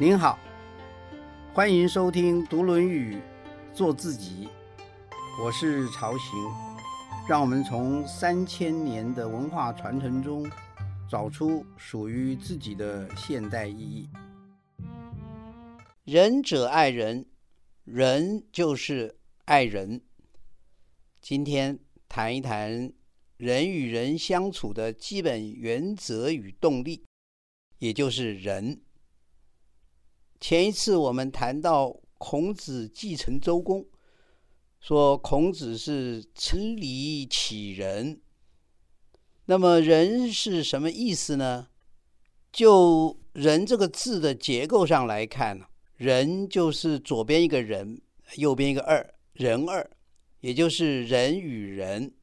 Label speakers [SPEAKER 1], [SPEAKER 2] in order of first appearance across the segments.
[SPEAKER 1] 您好，欢迎收听《读论语，做自己》，我是曹行，让我们从三千年的文化传承中，找出属于自己的现代意义。仁者爱人，仁就是爱人。今天谈一谈人与人相处的基本原则与动力，也就是仁。前一次我们谈到孔子继承周公，说孔子是承礼启仁。那么仁是什么意思呢？就仁这个字的结构上来看呢人就是左边一个人，右边一个二，人二，也就是人与人，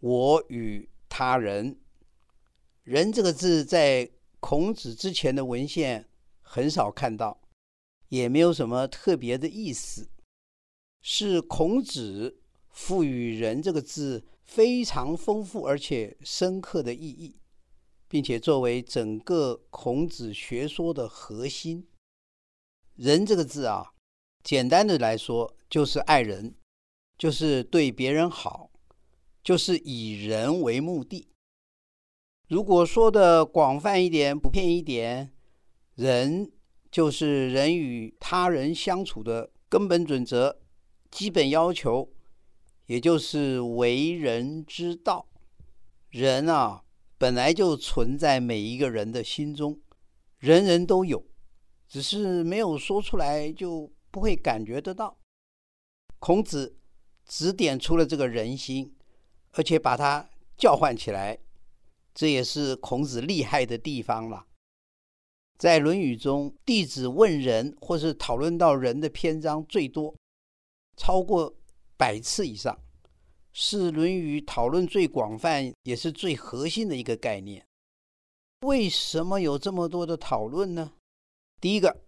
[SPEAKER 1] 我与他人。人这个字在孔子之前的文献很少看到，也没有什么特别的意思，是孔子赋予人这个字非常丰富而且深刻的意义，并且作为整个孔子学说的核心。人这个字啊，简单的来说就是爱人，就是对别人好，就是以人为目的。如果说的广泛一点、普遍一点，人就是人与他人相处的根本准则、基本要求，也就是为人之道。人啊，本来就存在每一个人的心中，人人都有。只是没有说出来，就不会感觉得到。孔子指点出了这个人心，而且把它叫唤起来，这也是孔子厉害的地方了。在《论语》中，弟子问人或是讨论到人的篇章最多，超过百次以上，是《论语》讨论最广泛也是最核心的一个概念。为什么有这么多的讨论呢？第一个，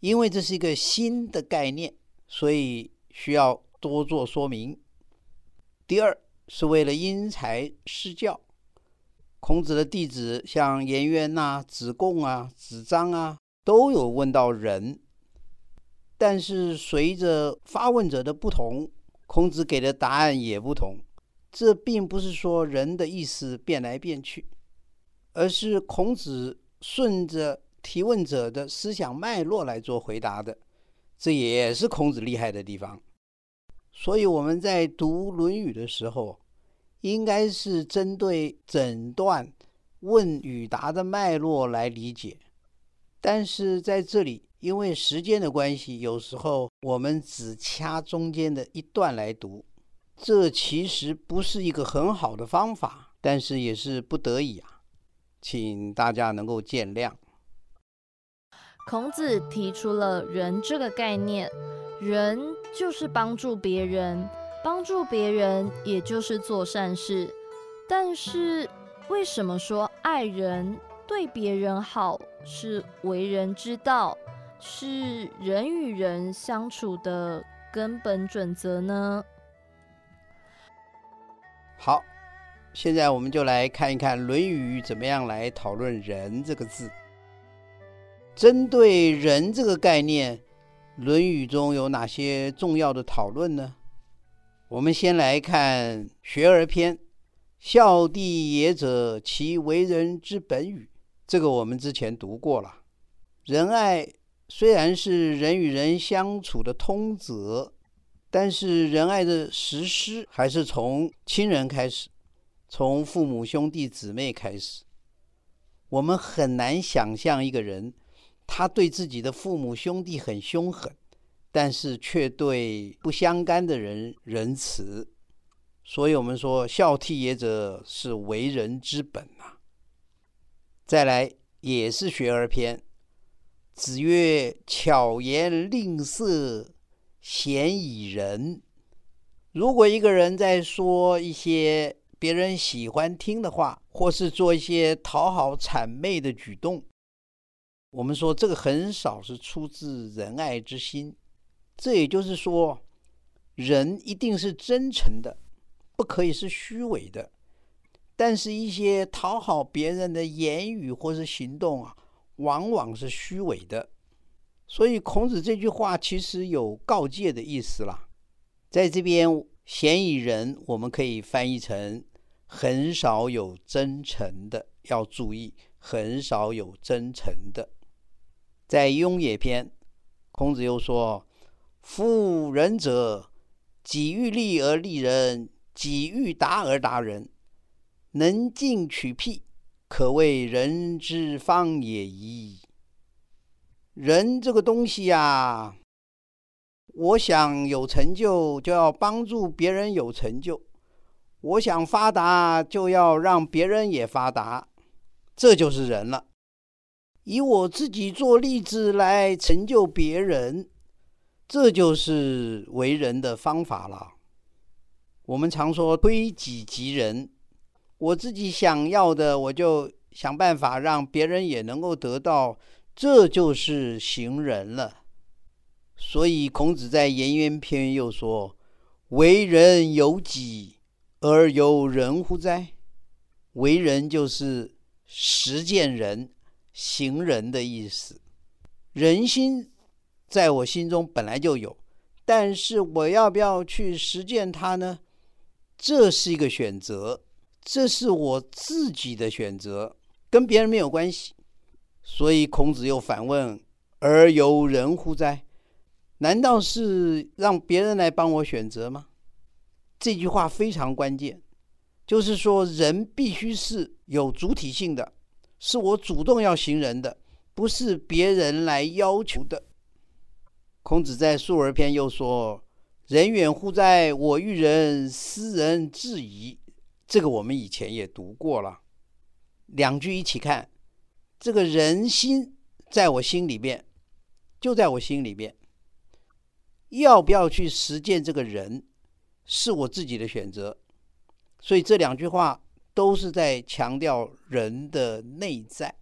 [SPEAKER 1] 因为这是一个新的概念，所以需要多做说明。第二，是为了因材施教。孔子的弟子像颜渊呐、子贡啊、子张啊，都有问到人，但是随着发问者的不同，孔子给的答案也不同。这并不是说人的意思变来变去，而是孔子顺着。提问者的思想脉络来做回答的，这也是孔子厉害的地方。所以我们在读《论语》的时候，应该是针对整段问与答的脉络来理解。但是在这里，因为时间的关系，有时候我们只掐中间的一段来读，这其实不是一个很好的方法，但是也是不得已啊，请大家能够见谅。
[SPEAKER 2] 孔子提出了“仁”这个概念，仁就是帮助别人，帮助别人也就是做善事。但是，为什么说爱人、对别人好是为人之道，是人与人相处的根本准则呢？
[SPEAKER 1] 好，现在我们就来看一看《论语》怎么样来讨论“仁”这个字。针对“人”这个概念，《论语》中有哪些重要的讨论呢？我们先来看《学而》篇：“孝弟也者，其为人之本与？”这个我们之前读过了。仁爱虽然是人与人相处的通则，但是仁爱的实施还是从亲人开始，从父母、兄弟、姊妹开始。我们很难想象一个人。他对自己的父母兄弟很凶狠，但是却对不相干的人仁慈。所以，我们说孝悌也者是为人之本啊。再来，也是学而篇。子曰：“巧言令色，鲜矣仁。”如果一个人在说一些别人喜欢听的话，或是做一些讨好谄媚的举动，我们说这个很少是出自仁爱之心，这也就是说，人一定是真诚的，不可以是虚伪的。但是，一些讨好别人的言语或是行动啊，往往是虚伪的。所以孔子这句话其实有告诫的意思啦。在这边，嫌疑人我们可以翻译成很少有真诚的，要注意很少有真诚的。在《雍也》篇，孔子又说：“夫仁者，己欲立而立人，己欲达而达人，能进取辟，可谓人之方也已。”人这个东西呀，我想有成就，就要帮助别人有成就；我想发达，就要让别人也发达，这就是人了。以我自己做例子来成就别人，这就是为人的方法了。我们常说推己及人，我自己想要的，我就想办法让别人也能够得到。这就是行人了，所以孔子在《颜渊》篇又说：“为人由己而由人乎哉？”为人就是实践人、行人的意思。人心在我心中本来就有，但是我要不要去实践它呢？这是一个选择，这是我自己的选择，跟别人没有关系。所以孔子又反问：“而由人乎哉？难道是让别人来帮我选择吗？”这句话非常关键，就是说人必须是有主体性的，是我主动要行人的，不是别人来要求的。孔子在《述而》篇又说：“人远乎哉？我欲人，斯人至矣。”这个我们以前也读过了，两句一起看。这个人心在我心里边，就在我心里边。要不要去实践这个人，是我自己的选择。所以这两句话都是在强调人的内在。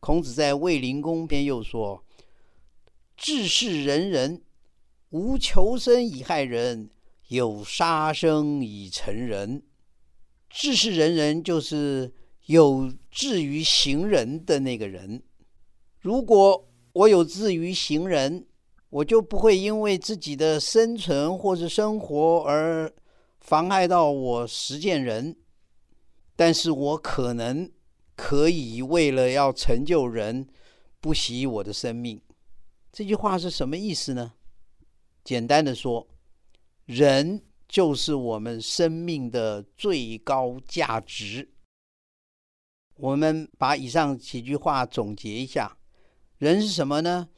[SPEAKER 1] 孔子在《卫灵公》篇又说：“治世仁人，无求生以害人，有杀生以成仁。”治世仁人就是。有志于行人的那个人，如果我有志于行人，我就不会因为自己的生存或是生活而妨碍到我实践人。但是我可能可以为了要成就人，不惜我的生命。这句话是什么意思呢？简单的说，人就是我们生命的最高价值。我们把以上几句话总结一下：人是什么呢？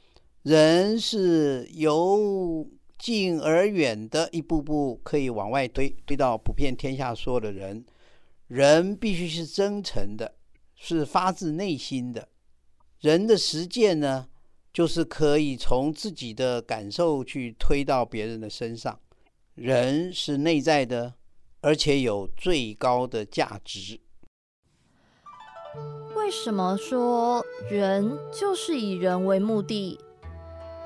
[SPEAKER 1] 人是由近而远的，一步步可以往外推，推到普遍天下所有的人。人必须是真诚的，是发自内心的。人的实践呢，就是可以从自己的感受去推到别人的身上。人是内在的，而且有最高的价值。
[SPEAKER 2] 为什么说人就是以人为目的？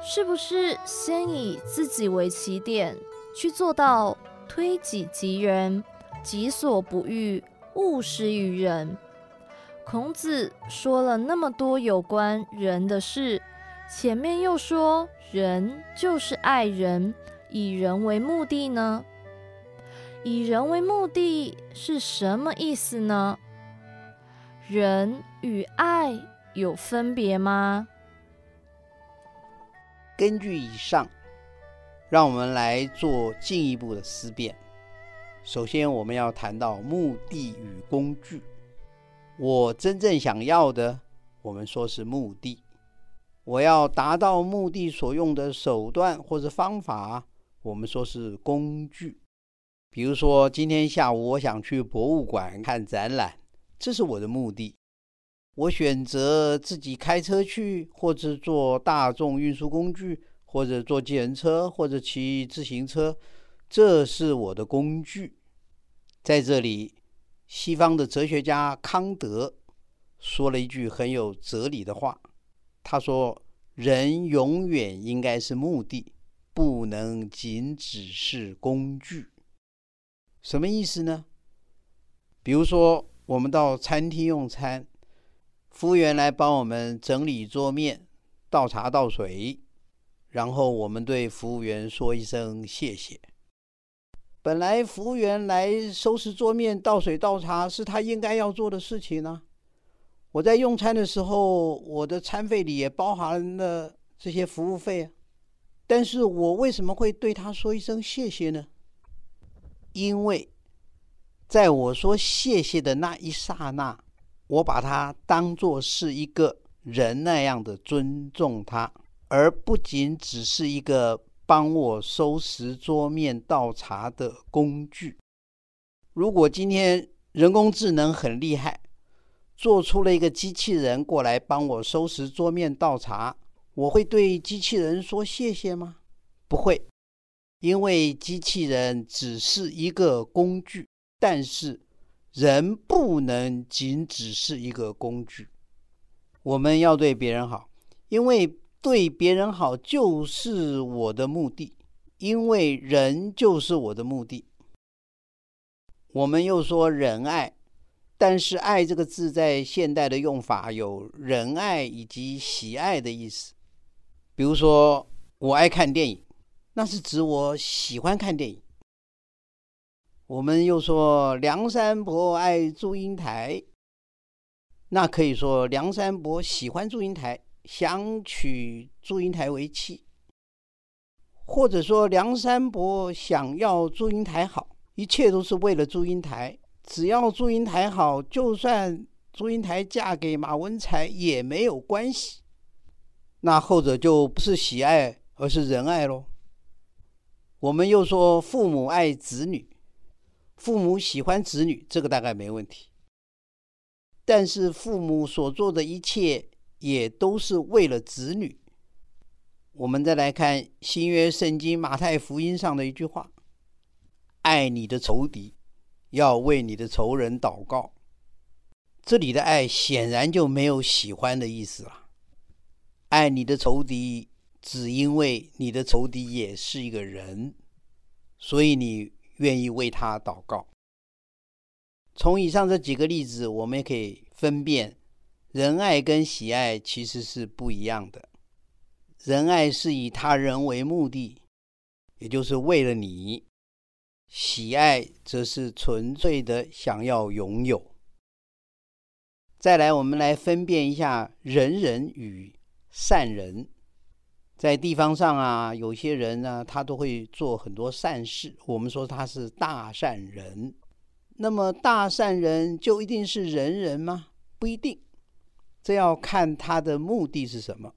[SPEAKER 2] 是不是先以自己为起点，去做到推己及人，己所不欲，勿施于人？孔子说了那么多有关人的事，前面又说人就是爱人，以人为目的呢？以人为目的是什么意思呢？人与爱有分别吗？
[SPEAKER 1] 根据以上，让我们来做进一步的思辨。首先，我们要谈到目的与工具。我真正想要的，我们说是目的；我要达到目的所用的手段或者方法，我们说是工具。比如说，今天下午我想去博物馆看展览。这是我的目的。我选择自己开车去，或者坐大众运输工具，或者坐计程车，或者骑自行车，这是我的工具。在这里，西方的哲学家康德说了一句很有哲理的话。他说：“人永远应该是目的，不能仅只是工具。”什么意思呢？比如说。我们到餐厅用餐，服务员来帮我们整理桌面、倒茶倒水，然后我们对服务员说一声谢谢。本来服务员来收拾桌面、倒水倒茶是他应该要做的事情呢。我在用餐的时候，我的餐费里也包含了这些服务费啊。但是我为什么会对他说一声谢谢呢？因为在我说谢谢的那一刹那，我把他当作是一个人那样的尊重他，而不仅只是一个帮我收拾桌面倒茶的工具。如果今天人工智能很厉害，做出了一个机器人过来帮我收拾桌面倒茶，我会对机器人说谢谢吗？不会。因为机器人只是一个工具，但是人不能仅只是一个工具。我们要对别人好，因为对别人好就是我的目的，因为人就是我的目的。我们又说仁爱，但是“爱”这个字在现代的用法有仁爱以及喜爱的意思。比如说，我爱看电影。那是指我喜欢看电影。我们又说梁山伯爱祝英台，那可以说梁山伯喜欢祝英台，想娶祝英台为妻，或者说梁山伯想要祝英台好，一切都是为了祝英台。只要祝英台好，就算祝英台嫁给马文才也没有关系。那后者就不是喜爱，而是仁爱喽。我们又说父母爱子女，父母喜欢子女，这个大概没问题。但是父母所做的一切也都是为了子女。我们再来看新约圣经马太福音上的一句话：“爱你的仇敌，要为你的仇人祷告。”这里的爱显然就没有喜欢的意思了。爱你的仇敌。只因为你的仇敌也是一个人，所以你愿意为他祷告。从以上这几个例子，我们也可以分辨，仁爱跟喜爱其实是不一样的。仁爱是以他人为目的，也就是为了你；喜爱则是纯粹的想要拥有。再来，我们来分辨一下仁人与善人。在地方上啊，有些人呢，他都会做很多善事。我们说他是大善人。那么大善人就一定是仁人吗？不一定，这要看他的目的是什么。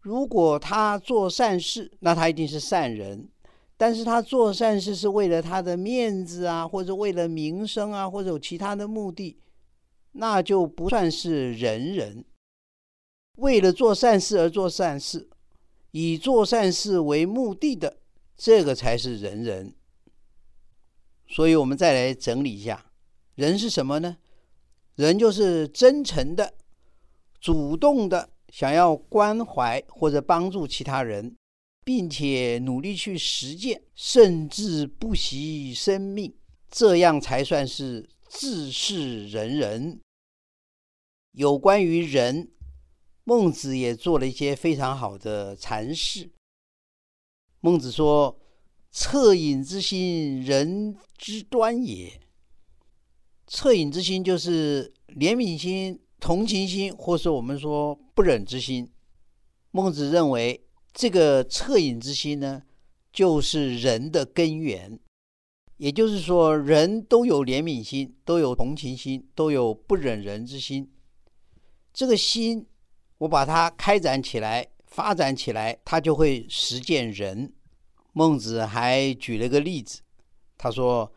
[SPEAKER 1] 如果他做善事，那他一定是善人。但是他做善事是为了他的面子啊，或者为了名声啊，或者有其他的目的，那就不算是仁人。为了做善事而做善事。以做善事为目的的，这个才是仁人。所以，我们再来整理一下，人是什么呢？人就是真诚的、主动的，想要关怀或者帮助其他人，并且努力去实践，甚至不惜生命，这样才算是自是人人。有关于人。孟子也做了一些非常好的阐释。孟子说：“恻隐之心，人之端也。恻隐之心就是怜悯心、同情心，或是我们说不忍之心。孟子认为，这个恻隐之心呢，就是人的根源。也就是说，人都有怜悯心，都有同情心，都有不忍人之心。这个心。”我把它开展起来，发展起来，它就会实践人。孟子还举了个例子，他说：“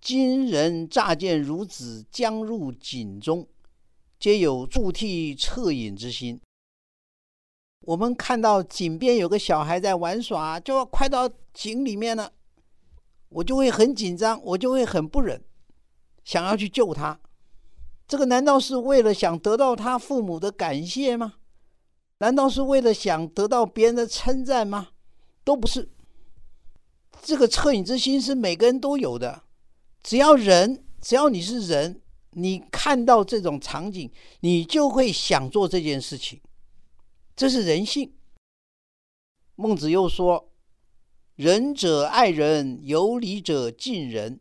[SPEAKER 1] 今人乍见孺子将入井中，皆有助悌恻隐之心。”我们看到井边有个小孩在玩耍，就要快到井里面了，我就会很紧张，我就会很不忍，想要去救他。这个难道是为了想得到他父母的感谢吗？难道是为了想得到别人的称赞吗？都不是。这个恻隐之心是每个人都有的，只要人，只要你是人，你看到这种场景，你就会想做这件事情，这是人性。孟子又说：“仁者爱人，有礼者敬人。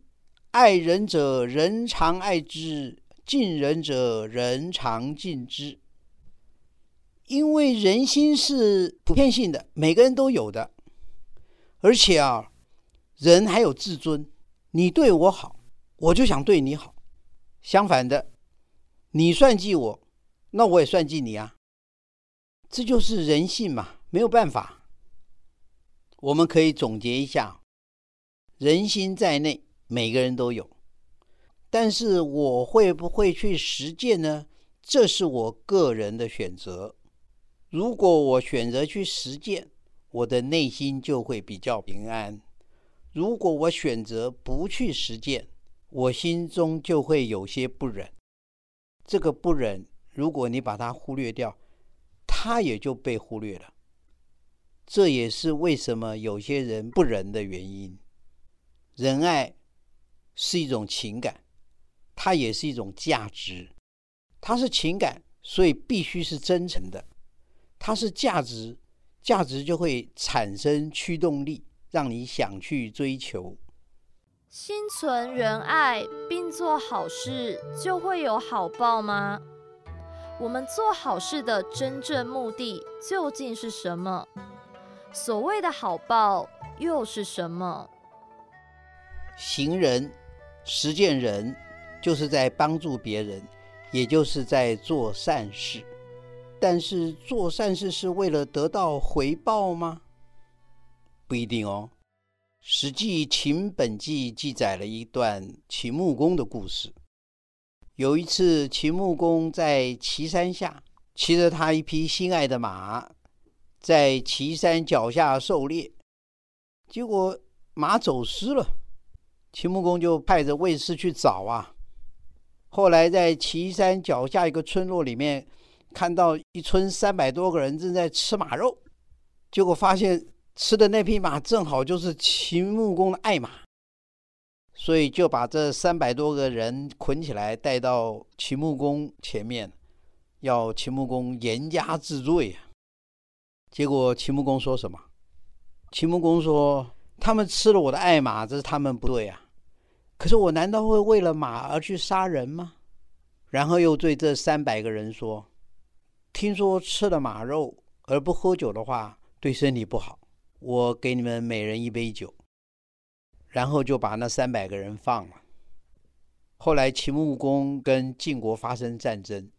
[SPEAKER 1] 爱人者，人常爱之；敬人者，人常敬之。”因为人心是普遍性的，每个人都有的，而且啊，人还有自尊。你对我好，我就想对你好。相反的，你算计我，那我也算计你啊。这就是人性嘛，没有办法。我们可以总结一下：人心在内，每个人都有。但是我会不会去实践呢？这是我个人的选择。如果我选择去实践，我的内心就会比较平安；如果我选择不去实践，我心中就会有些不忍。这个不忍，如果你把它忽略掉，他也就被忽略了。这也是为什么有些人不仁的原因。仁爱是一种情感，它也是一种价值。它是情感，所以必须是真诚的。它是价值，价值就会产生驱动力，让你想去追求。
[SPEAKER 2] 心存仁爱并做好事，就会有好报吗？我们做好事的真正目的究竟是什么？所谓的好报又是什么？
[SPEAKER 1] 行人、实践人，就是在帮助别人，也就是在做善事。但是做善事是为了得到回报吗？不一定哦。《史记·秦本纪》记载了一段秦穆公的故事。有一次，秦穆公在岐山下骑着他一匹心爱的马，在岐山脚下狩猎，结果马走失了。秦穆公就派着卫士去找啊。后来在岐山脚下一个村落里面。看到一村三百多个人正在吃马肉，结果发现吃的那匹马正好就是秦穆公的爱马，所以就把这三百多个人捆起来带到秦穆公前面，要秦穆公严加治罪。结果秦穆公说什么？秦穆公说：“他们吃了我的爱马，这是他们不对啊。可是我难道会为了马而去杀人吗？”然后又对这三百个人说。听说吃了马肉而不喝酒的话，对身体不好。我给你们每人一杯酒，然后就把那三百个人放了。后来秦穆公跟晋国发生战争，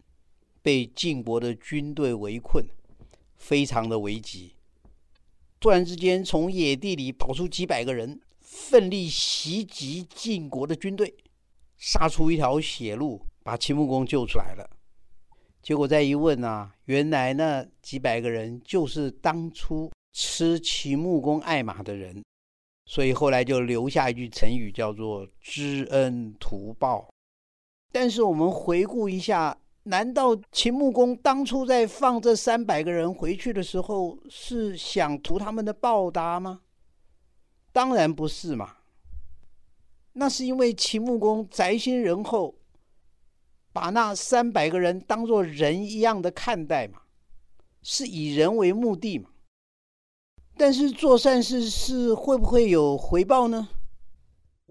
[SPEAKER 1] 被晋国的军队围困，非常的危急。突然之间，从野地里跑出几百个人，奋力袭击晋国的军队，杀出一条血路，把秦穆公救出来了。结果再一问啊，原来那几百个人就是当初吃秦穆公爱马的人，所以后来就留下一句成语，叫做“知恩图报”。但是我们回顾一下，难道秦穆公当初在放这三百个人回去的时候，是想图他们的报答吗？当然不是嘛。那是因为秦穆公宅心仁厚。把那三百个人当做人一样的看待嘛，是以人为目的嘛。但是做善事是会不会有回报呢？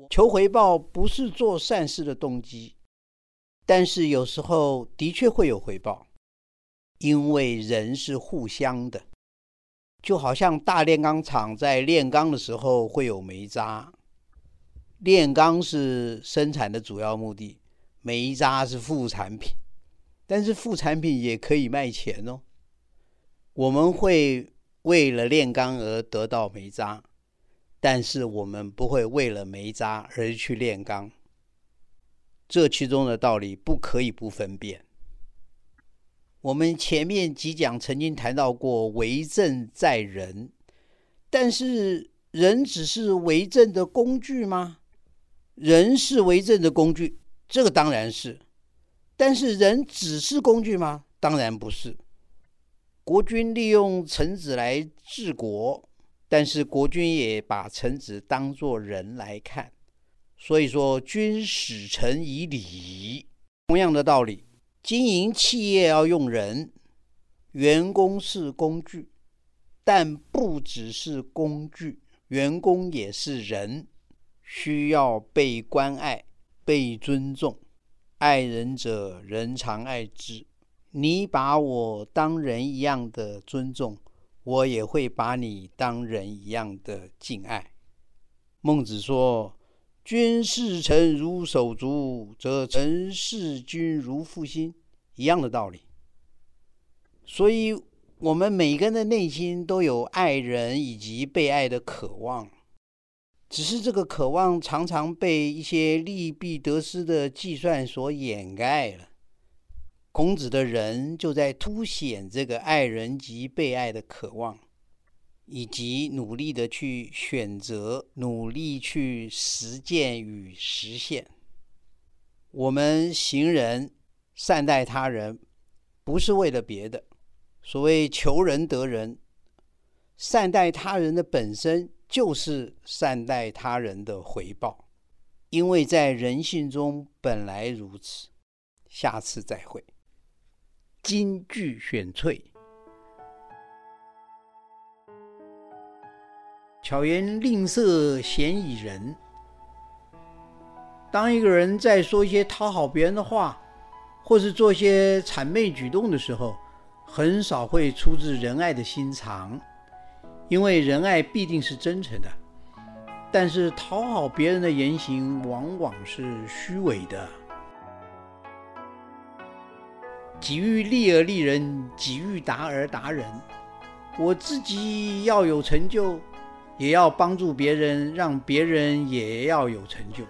[SPEAKER 1] 求回报不是做善事的动机，但是有时候的确会有回报，因为人是互相的，就好像大炼钢厂在炼钢的时候会有煤渣，炼钢是生产的主要目的。煤渣是副产品，但是副产品也可以卖钱哦。我们会为了炼钢而得到煤渣，但是我们不会为了煤渣而去炼钢。这其中的道理不可以不分辨。我们前面几讲曾经谈到过，为政在人，但是人只是为政的工具吗？人是为政的工具。这个当然是，但是人只是工具吗？当然不是。国君利用臣子来治国，但是国君也把臣子当作人来看。所以说，君使臣以礼，同样的道理，经营企业要用人，员工是工具，但不只是工具，员工也是人，需要被关爱、被尊重。爱人者，人常爱之。你把我当人一样的尊重，我也会把你当人一样的敬爱。孟子说。君视臣如手足，则臣视君如父心，一样的道理。所以，我们每个人的内心都有爱人以及被爱的渴望，只是这个渴望常常被一些利弊得失的计算所掩盖了。孔子的人就在凸显这个爱人及被爱的渴望。以及努力的去选择，努力去实践与实现。我们行人善待他人，不是为了别的。所谓求人得人，善待他人的本身就是善待他人的回报，因为在人性中本来如此。下次再会。金句选萃。巧言令色，鲜矣仁。当一个人在说一些讨好别人的话，或是做些谄媚举动的时候，很少会出自仁爱的心肠，因为仁爱必定是真诚的。但是讨好别人的言行，往往是虚伪的。己欲立而立人，己欲达而达人。我自己要有成就。也要帮助别人，让别人也要有成就。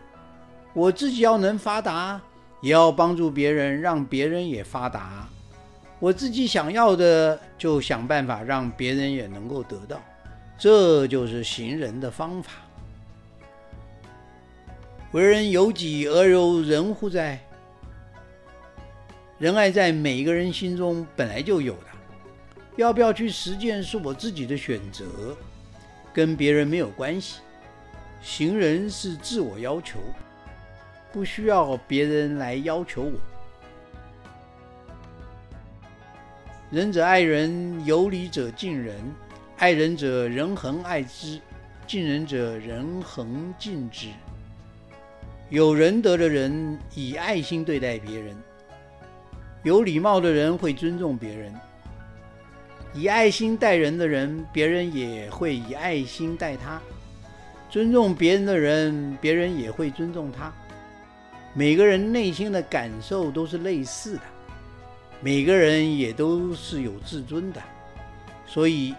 [SPEAKER 1] 我自己要能发达，也要帮助别人，让别人也发达。我自己想要的，就想办法让别人也能够得到。这就是行人的方法。为人由己而由人乎哉？仁爱在每一个人心中本来就有的，要不要去实践，是我自己的选择。跟别人没有关系，行人是自我要求，不需要别人来要求我。仁者爱人，有礼者敬人，爱人者人恒爱之，敬人者人恒敬之。有仁德的人以爱心对待别人，有礼貌的人会尊重别人。以爱心待人的人，别人也会以爱心待他；尊重别人的人，别人也会尊重他。每个人内心的感受都是类似的，每个人也都是有自尊的。所以，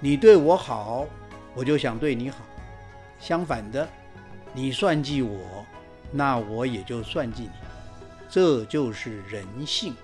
[SPEAKER 1] 你对我好，我就想对你好；相反的，你算计我，那我也就算计你。这就是人性。